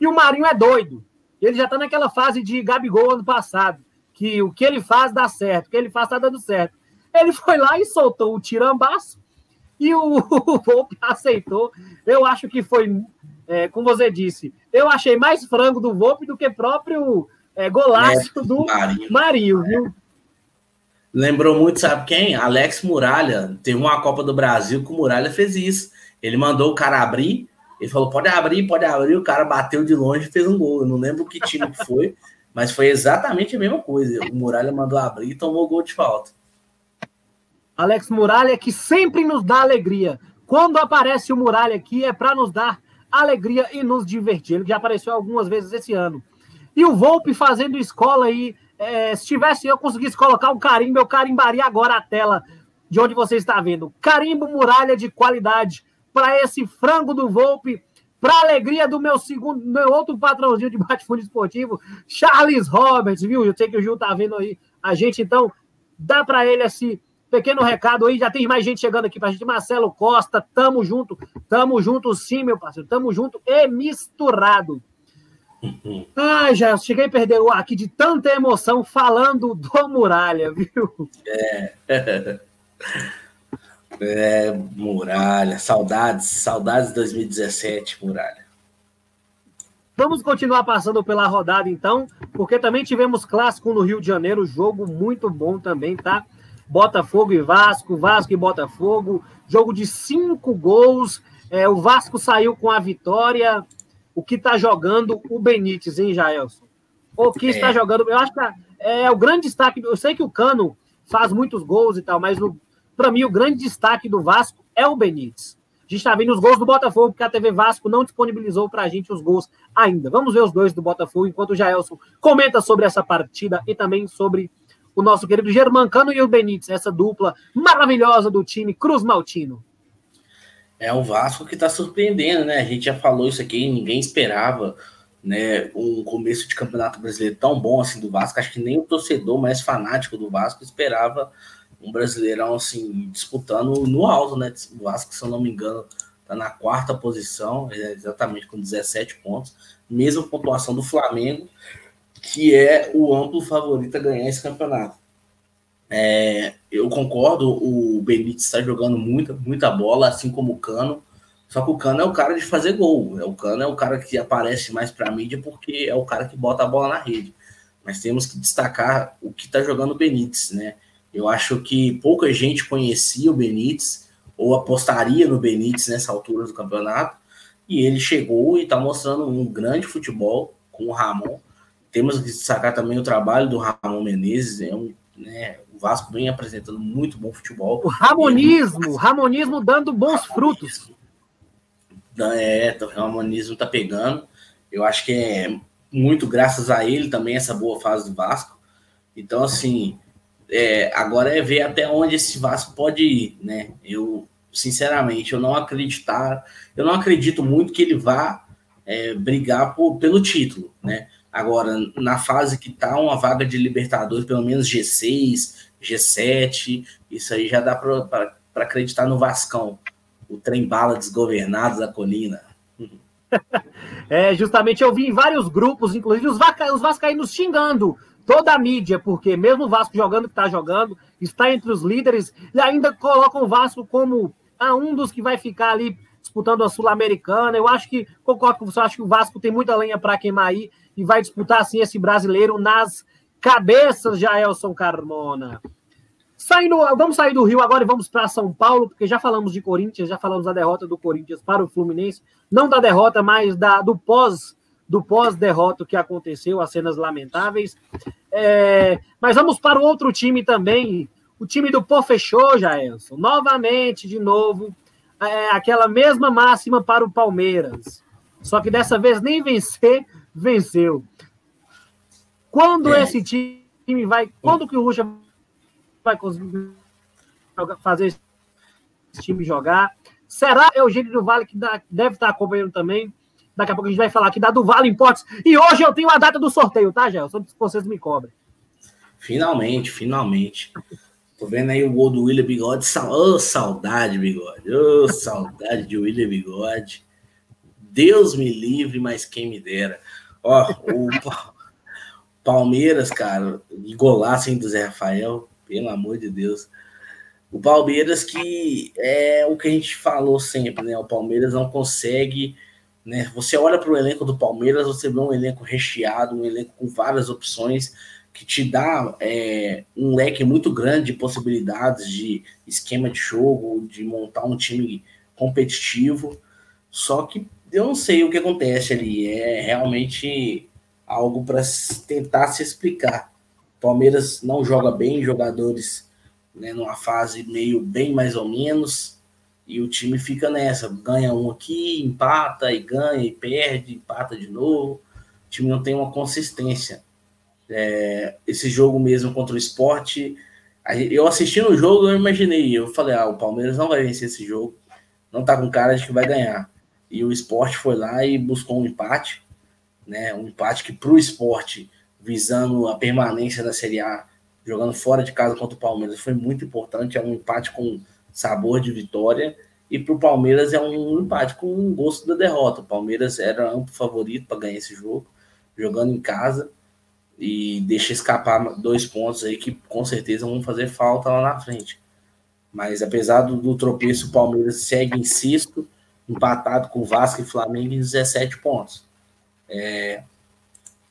E o Marinho é doido. Ele já está naquela fase de Gabigol ano passado, que o que ele faz dá certo, o que ele faz está dando certo. Ele foi lá e soltou o tirambaço e o, Volpe aceitou. Eu acho que foi, é, como você disse, eu achei mais frango do Volpe do que próprio é, golaço é, do Marinho, Marinho viu? Lembrou muito, sabe quem? Alex Muralha. Teve uma Copa do Brasil que o Muralha fez isso. Ele mandou o cara abrir, ele falou: pode abrir, pode abrir. O cara bateu de longe e fez um gol. Eu não lembro que time que foi, mas foi exatamente a mesma coisa. O Muralha mandou abrir e tomou gol de falta. Alex Muralha, que sempre nos dá alegria. Quando aparece o Muralha aqui, é para nos dar alegria e nos divertir. Ele já apareceu algumas vezes esse ano. E o Volpe fazendo escola aí. É, se tivesse eu conseguisse colocar um carimbo, eu carimbaria agora a tela de onde você está vendo. Carimbo Muralha de qualidade para esse frango do Volpe, para alegria do meu segundo, meu outro patrãozinho de bate-fundo esportivo, Charles Roberts, viu? Eu sei que o Gil tá vendo aí a gente, então dá para ele esse pequeno recado aí. Já tem mais gente chegando aqui para a gente. Marcelo Costa, tamo junto, tamo junto sim, meu parceiro, tamo junto e misturado. Ai, já cheguei a perder o aqui de tanta emoção falando do Muralha, viu? É. É, Muralha, saudades, saudades de 2017, Muralha. Vamos continuar passando pela rodada, então, porque também tivemos clássico no Rio de Janeiro, jogo muito bom também, tá? Botafogo e Vasco, Vasco e Botafogo, jogo de cinco gols. É, o Vasco saiu com a vitória. O que está jogando o Benítez, hein, Jaelson? O que é. está jogando. Eu acho que é, é o grande destaque. Eu sei que o Cano faz muitos gols e tal, mas para mim o grande destaque do Vasco é o Benítez. A gente está vendo os gols do Botafogo, porque a TV Vasco não disponibilizou para a gente os gols ainda. Vamos ver os dois do Botafogo, enquanto o Jaelson comenta sobre essa partida e também sobre o nosso querido Germancano e o Benítez, essa dupla maravilhosa do time Cruz Maltino. É o Vasco que está surpreendendo, né? A gente já falou isso aqui, ninguém esperava né, um começo de campeonato brasileiro tão bom assim do Vasco. Acho que nem o torcedor mais fanático do Vasco esperava um brasileirão assim, disputando no alto, né? O Vasco, se eu não me engano, está na quarta posição, é exatamente com 17 pontos, mesma pontuação do Flamengo, que é o amplo favorito a ganhar esse campeonato. É, eu concordo, o Benítez está jogando muita, muita bola, assim como o Cano. Só que o Cano é o cara de fazer gol. É, o Cano é o cara que aparece mais para a mídia porque é o cara que bota a bola na rede. Mas temos que destacar o que está jogando o Benítez, né? Eu acho que pouca gente conhecia o Benítez ou apostaria no Benítez nessa altura do campeonato. E ele chegou e está mostrando um grande futebol com o Ramon. Temos que destacar também o trabalho do Ramon Menezes. É um, né, o Vasco vem apresentando muito bom futebol. O Ramonismo, o Ramonismo dando bons frutos. É, o Ramonismo está pegando. Eu acho que é muito graças a ele também essa boa fase do Vasco. Então, assim, é, agora é ver até onde esse Vasco pode ir, né? Eu, sinceramente, eu não acreditar, eu não acredito muito que ele vá é, brigar por, pelo título, né? Agora, na fase que tá uma vaga de Libertadores, pelo menos G6, G7, isso aí já dá para acreditar no Vascão, o trem bala desgovernado da colina. É, justamente eu vi em vários grupos, inclusive os, vasca, os vascaínos xingando toda a mídia, porque mesmo o Vasco jogando o que está jogando, está entre os líderes, e ainda colocam o Vasco como ah, um dos que vai ficar ali disputando a Sul-Americana. Eu acho que, concordo com você, acho que o Vasco tem muita lenha para queimar aí e vai disputar assim esse brasileiro nas cabeças, Jaelson Carmona. Saindo, vamos sair do Rio agora e vamos para São Paulo, porque já falamos de Corinthians, já falamos da derrota do Corinthians para o Fluminense, não da derrota, mas da, do pós do pós-derrota que aconteceu, as cenas lamentáveis. É, mas vamos para o outro time também, o time do Pô fechou, Jaelson. Novamente, de novo, é, aquela mesma máxima para o Palmeiras. Só que dessa vez nem vencer, venceu. Quando é. esse time vai. Quando que o Ruxa vai conseguir fazer esse time jogar? Será Eugênio do Vale que deve estar acompanhando também? Daqui a pouco a gente vai falar aqui da Vale Importes. E hoje eu tenho a data do sorteio, tá, Gelson? Se vocês me cobrem. Finalmente, finalmente. Tô vendo aí o gol do William Bigode. Oh, saudade, Bigode. Oh, saudade de William Bigode. Deus me livre, mas quem me dera. Ó, o Palmeiras, cara, golaço hein, do Zé Rafael, pelo amor de Deus. O Palmeiras que é o que a gente falou sempre, né? O Palmeiras não consegue né? Você olha para o elenco do Palmeiras, você vê um elenco recheado, um elenco com várias opções, que te dá é, um leque muito grande de possibilidades de esquema de jogo, de montar um time competitivo. Só que eu não sei o que acontece ali. É realmente algo para tentar se explicar. Palmeiras não joga bem, jogadores né, numa fase meio bem mais ou menos. E o time fica nessa, ganha um aqui, empata e ganha e perde, empata de novo. O time não tem uma consistência. É, esse jogo mesmo contra o esporte, eu assistindo o jogo, eu imaginei, eu falei, ah, o Palmeiras não vai vencer esse jogo, não tá com cara de que vai ganhar. E o esporte foi lá e buscou um empate, né? Um empate que para o esporte, visando a permanência da Série A, jogando fora de casa contra o Palmeiras, foi muito importante. É um empate com sabor de vitória. E para o Palmeiras é um empate com um gosto da derrota. O Palmeiras era amplo favorito para ganhar esse jogo, jogando em casa. E deixa escapar dois pontos aí que com certeza vão fazer falta lá na frente. Mas apesar do, do tropeço, o Palmeiras segue em sexto, empatado com Vasco e Flamengo em 17 pontos. É,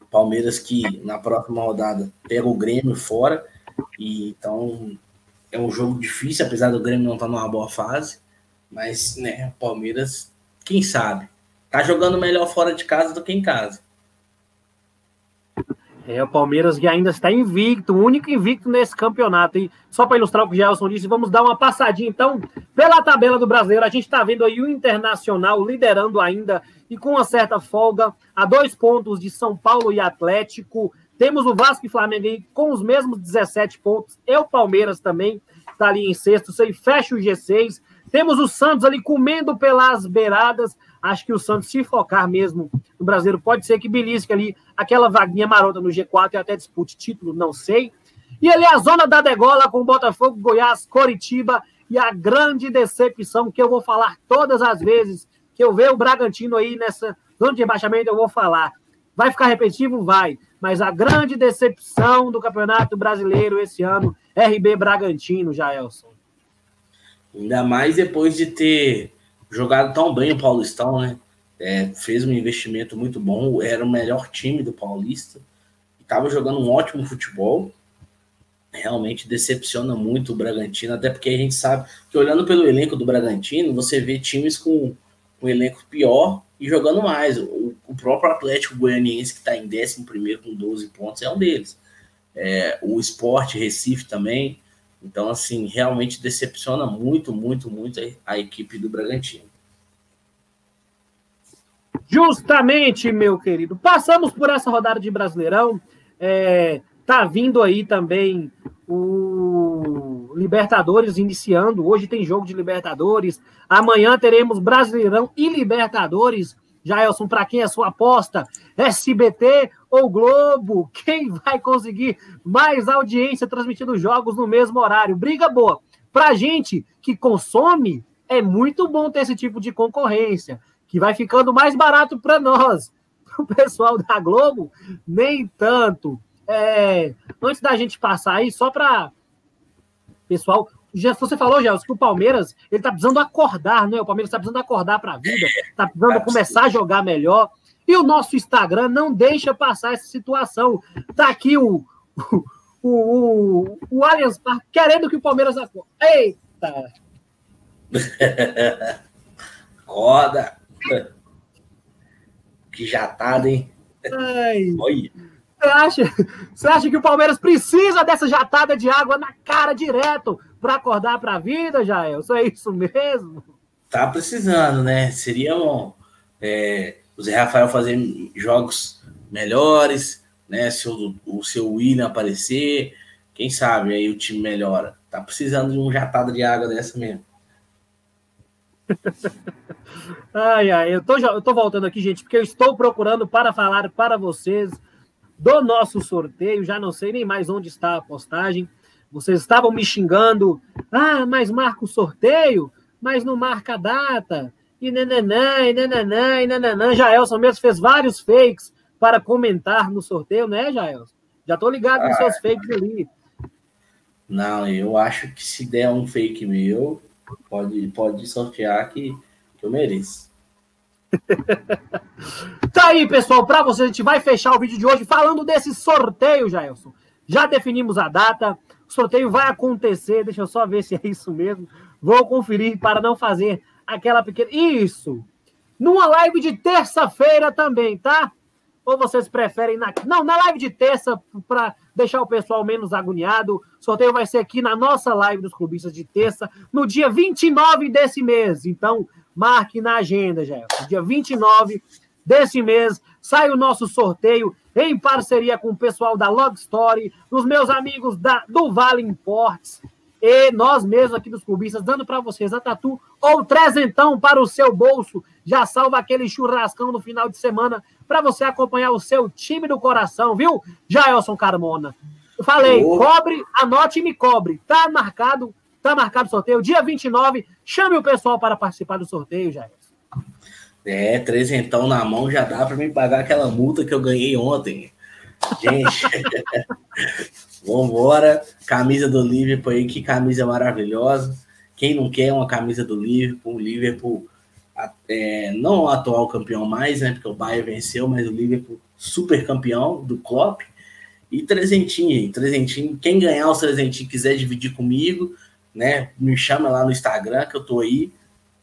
Palmeiras que na próxima rodada pega o Grêmio fora, e então é um jogo difícil, apesar do Grêmio não estar tá numa boa fase. Mas, né, o Palmeiras, quem sabe? Tá jogando melhor fora de casa do que em casa. É, o Palmeiras que ainda está invicto, o único invicto nesse campeonato. E só para ilustrar o que o Gelson disse, vamos dar uma passadinha então Pela tabela do brasileiro, a gente está vendo aí o Internacional liderando ainda e com uma certa folga, a dois pontos de São Paulo e Atlético. Temos o Vasco e Flamengo aí com os mesmos 17 pontos. E o Palmeiras também está ali em sexto, isso aí fecha o G6. Temos o Santos ali comendo pelas beiradas. Acho que o Santos, se focar mesmo no brasileiro, pode ser que belisque ali aquela vaguinha marota no G4 e até dispute título, não sei. E ali a zona da degola com Botafogo, Goiás, Coritiba e a grande decepção que eu vou falar todas as vezes que eu ver o Bragantino aí nessa zona de rebaixamento, eu vou falar. Vai ficar repetitivo? Vai. Mas a grande decepção do Campeonato Brasileiro esse ano, RB Bragantino, Jaelson. Ainda mais depois de ter jogado tão bem o Paulistão, né? É, fez um investimento muito bom, era o melhor time do Paulista, estava jogando um ótimo futebol. Realmente decepciona muito o Bragantino, até porque a gente sabe que olhando pelo elenco do Bragantino, você vê times com um elenco pior e jogando mais. O próprio Atlético Goianiense, que está em 11 com 12 pontos, é um deles. É, o Esporte Recife também. Então, assim, realmente decepciona muito, muito, muito a, equipe do Bragantino. Justamente, meu querido. Passamos por essa rodada de Brasileirão. É, tá vindo aí também o Libertadores iniciando. Hoje tem jogo de Libertadores. Amanhã teremos Brasileirão e Libertadores. Jaelson, para quem é sua aposta? SBT ou Globo? Quem vai conseguir mais audiência transmitindo jogos no mesmo horário? Briga boa. Para gente que consome, é muito bom ter esse tipo de concorrência, que vai ficando mais barato para nós. Para o pessoal da Globo, nem tanto. É, antes da gente passar aí, só para pessoal, já, você falou, Gelson, que o Palmeiras ele tá precisando acordar, né? O Palmeiras está precisando acordar para a vida, tá precisando começar a jogar melhor. E o nosso Instagram não deixa passar essa situação. Tá aqui o, o, o, o Allianz Parque querendo que o Palmeiras acorde. Eita! Roda! Que jatada, hein? Ai. Olha. Você acha, você acha que o Palmeiras precisa dessa jatada de água na cara direto para acordar para a vida, Jael? Isso é isso mesmo? Tá precisando, né? Seria bom é, o Zé Rafael fazer jogos melhores, né? Se o, o seu William aparecer, quem sabe aí o time melhora. Tá precisando de um jatada de água dessa mesmo. ai, ai, eu tô, eu tô voltando aqui, gente, porque eu estou procurando para falar para vocês do nosso sorteio. Já não sei nem mais onde está a postagem. Vocês estavam me xingando. Ah, mas marca o sorteio, mas não marca a data. E nananã, e nananã, e nananã. Jaelson mesmo fez vários fakes para comentar no sorteio, né, Jaelson? Já tô ligado ah, nos seus fakes ali. Não, eu acho que se der um fake meu, pode, pode sortear que, que eu mereço. tá aí, pessoal, para vocês, a gente vai fechar o vídeo de hoje falando desse sorteio, Jailson. Já definimos a data, o sorteio vai acontecer, deixa eu só ver se é isso mesmo. Vou conferir para não fazer aquela pequena. Isso! Numa live de terça-feira também, tá? Ou vocês preferem na. Não, na live de terça, para deixar o pessoal menos agoniado. O sorteio vai ser aqui na nossa live dos clubistas de terça, no dia 29 desse mês. Então, marque na agenda, Jefferson. Dia 29 desse mês sai o nosso sorteio em parceria com o pessoal da Log Story, os meus amigos da, do Vale Imports e nós mesmos aqui dos clubistas, dando para vocês a tatu ou trezentão para o seu bolso. Já salva aquele churrascão no final de semana para você acompanhar o seu time do coração, viu? Jaelson Carmona. Eu falei, oh. cobre, anote e me cobre. Tá marcado Tá marcado o sorteio, dia 29. Chame o pessoal para participar do sorteio, Jair. É, trezentão na mão já dá para me pagar aquela multa que eu ganhei ontem. Gente, vambora. Camisa do Liverpool aí, que camisa maravilhosa. Quem não quer uma camisa do Liverpool? O Liverpool, é, não o atual campeão mais, né? Porque o Bayern venceu, mas o Liverpool super campeão do Klopp. E trezentinho, trezentinho. Quem ganhar os trezentinhos quiser dividir comigo, né? Me chama lá no Instagram que eu tô aí.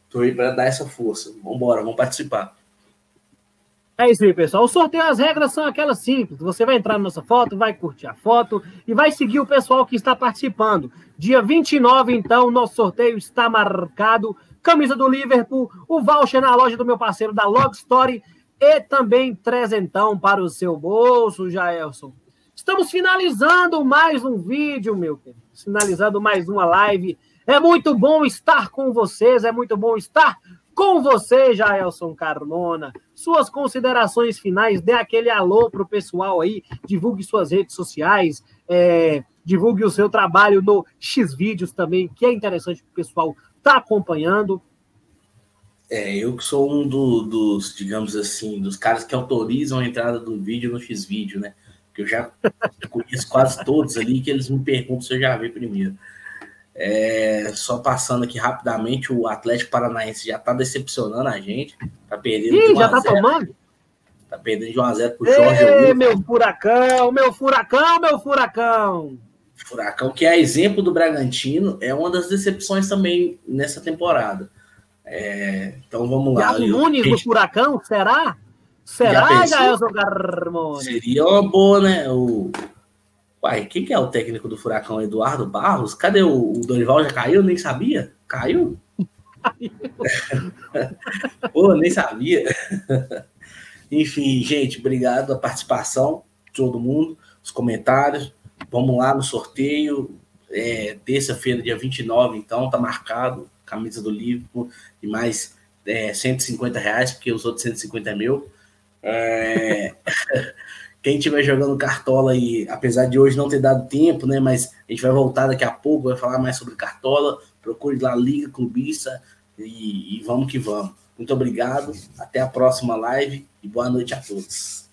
Tô aí para dar essa força. Vamos embora, vamos participar. É isso aí, pessoal. O sorteio, as regras são aquelas simples. Você vai entrar na nossa foto, vai curtir a foto e vai seguir o pessoal que está participando. Dia 29, então, nosso sorteio está marcado. Camisa do Liverpool, o voucher na loja do meu parceiro da Log Story e também trezentão para o seu bolso, Jaelson. Estamos finalizando mais um vídeo, meu querido. Finalizando mais uma live. É muito bom estar com vocês, é muito bom estar com você, Jaelson Carmona. Suas considerações finais, dê aquele alô para o pessoal aí, divulgue suas redes sociais, é, divulgue o seu trabalho no X-Vídeos também, que é interessante para o pessoal tá acompanhando. É, eu que sou um do, dos, digamos assim, dos caras que autorizam a entrada do vídeo no X-Vídeo, né? Porque eu já conheço quase todos ali que eles me perguntam se eu já vi primeiro. É, só passando aqui rapidamente, o Atlético Paranaense já está decepcionando a gente. Tá perdendo. Ih, já tá tomando? Tá perdendo de 1x0 pro Jorge. Ei, meu furacão, meu furacão, meu furacão. Furacão, que é exemplo do Bragantino, é uma das decepções também nessa temporada. É, então vamos lá. o Nunes do Furacão, será? Será, Jaelson Carmona? Seria uma boa, né? O, Uai, quem que é o técnico do Furacão? Eduardo Barros? Cadê o, o Dorival? Já caiu? Nem sabia? Caiu? Pô, nem sabia. Enfim, gente, obrigado a participação de todo mundo, os comentários. Vamos lá no sorteio. É, Terça-feira, dia 29, então, tá marcado. Camisa do livro e mais é, 150 reais, porque os outros 150 é meu. É... Quem estiver jogando cartola aí, apesar de hoje não ter dado tempo, né? Mas a gente vai voltar daqui a pouco, vai falar mais sobre cartola. Procure lá Liga Clubista e, e vamos que vamos. Muito obrigado, até a próxima live e boa noite a todos.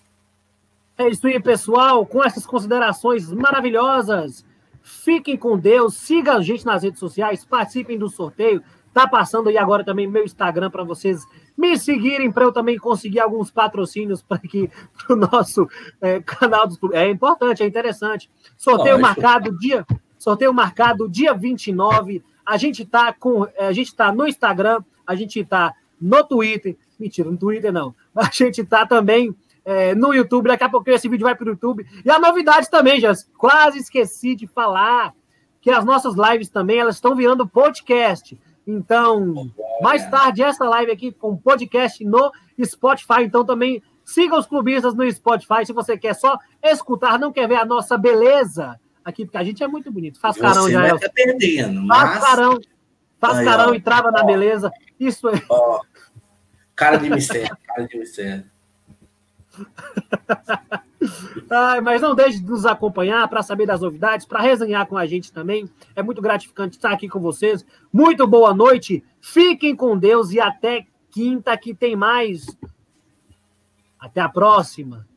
É isso aí, pessoal. Com essas considerações maravilhosas, fiquem com Deus, sigam a gente nas redes sociais, participem do sorteio. Tá passando aí agora também meu Instagram para vocês me seguirem para eu também conseguir alguns patrocínios para aqui o nosso é, canal dos É importante, é interessante. Sorteio marcado dia, sorteio marcado dia 29. A gente tá com, é, a gente tá no Instagram, a gente tá no Twitter. Mentira, no Twitter não. A gente tá também é, no YouTube. Daqui a pouco esse vídeo vai para o YouTube. E a novidade também, já quase esqueci de falar que as nossas lives também elas estão virando podcast. Então, mais tarde, essa live aqui com podcast no Spotify. Então, também siga os clubistas no Spotify. Se você quer só escutar, não quer ver a nossa beleza aqui, porque a gente é muito bonito. Faz carão, já é. Tá perdendo, mas... Faz carão, faz Aí, carão ó, e trava ó, na beleza. Isso é. Ó, cara de mistério, cara de mistério. mas não deixe de nos acompanhar para saber das novidades, para resenhar com a gente também. É muito gratificante estar aqui com vocês. Muito boa noite, fiquem com Deus e até quinta que tem mais. Até a próxima.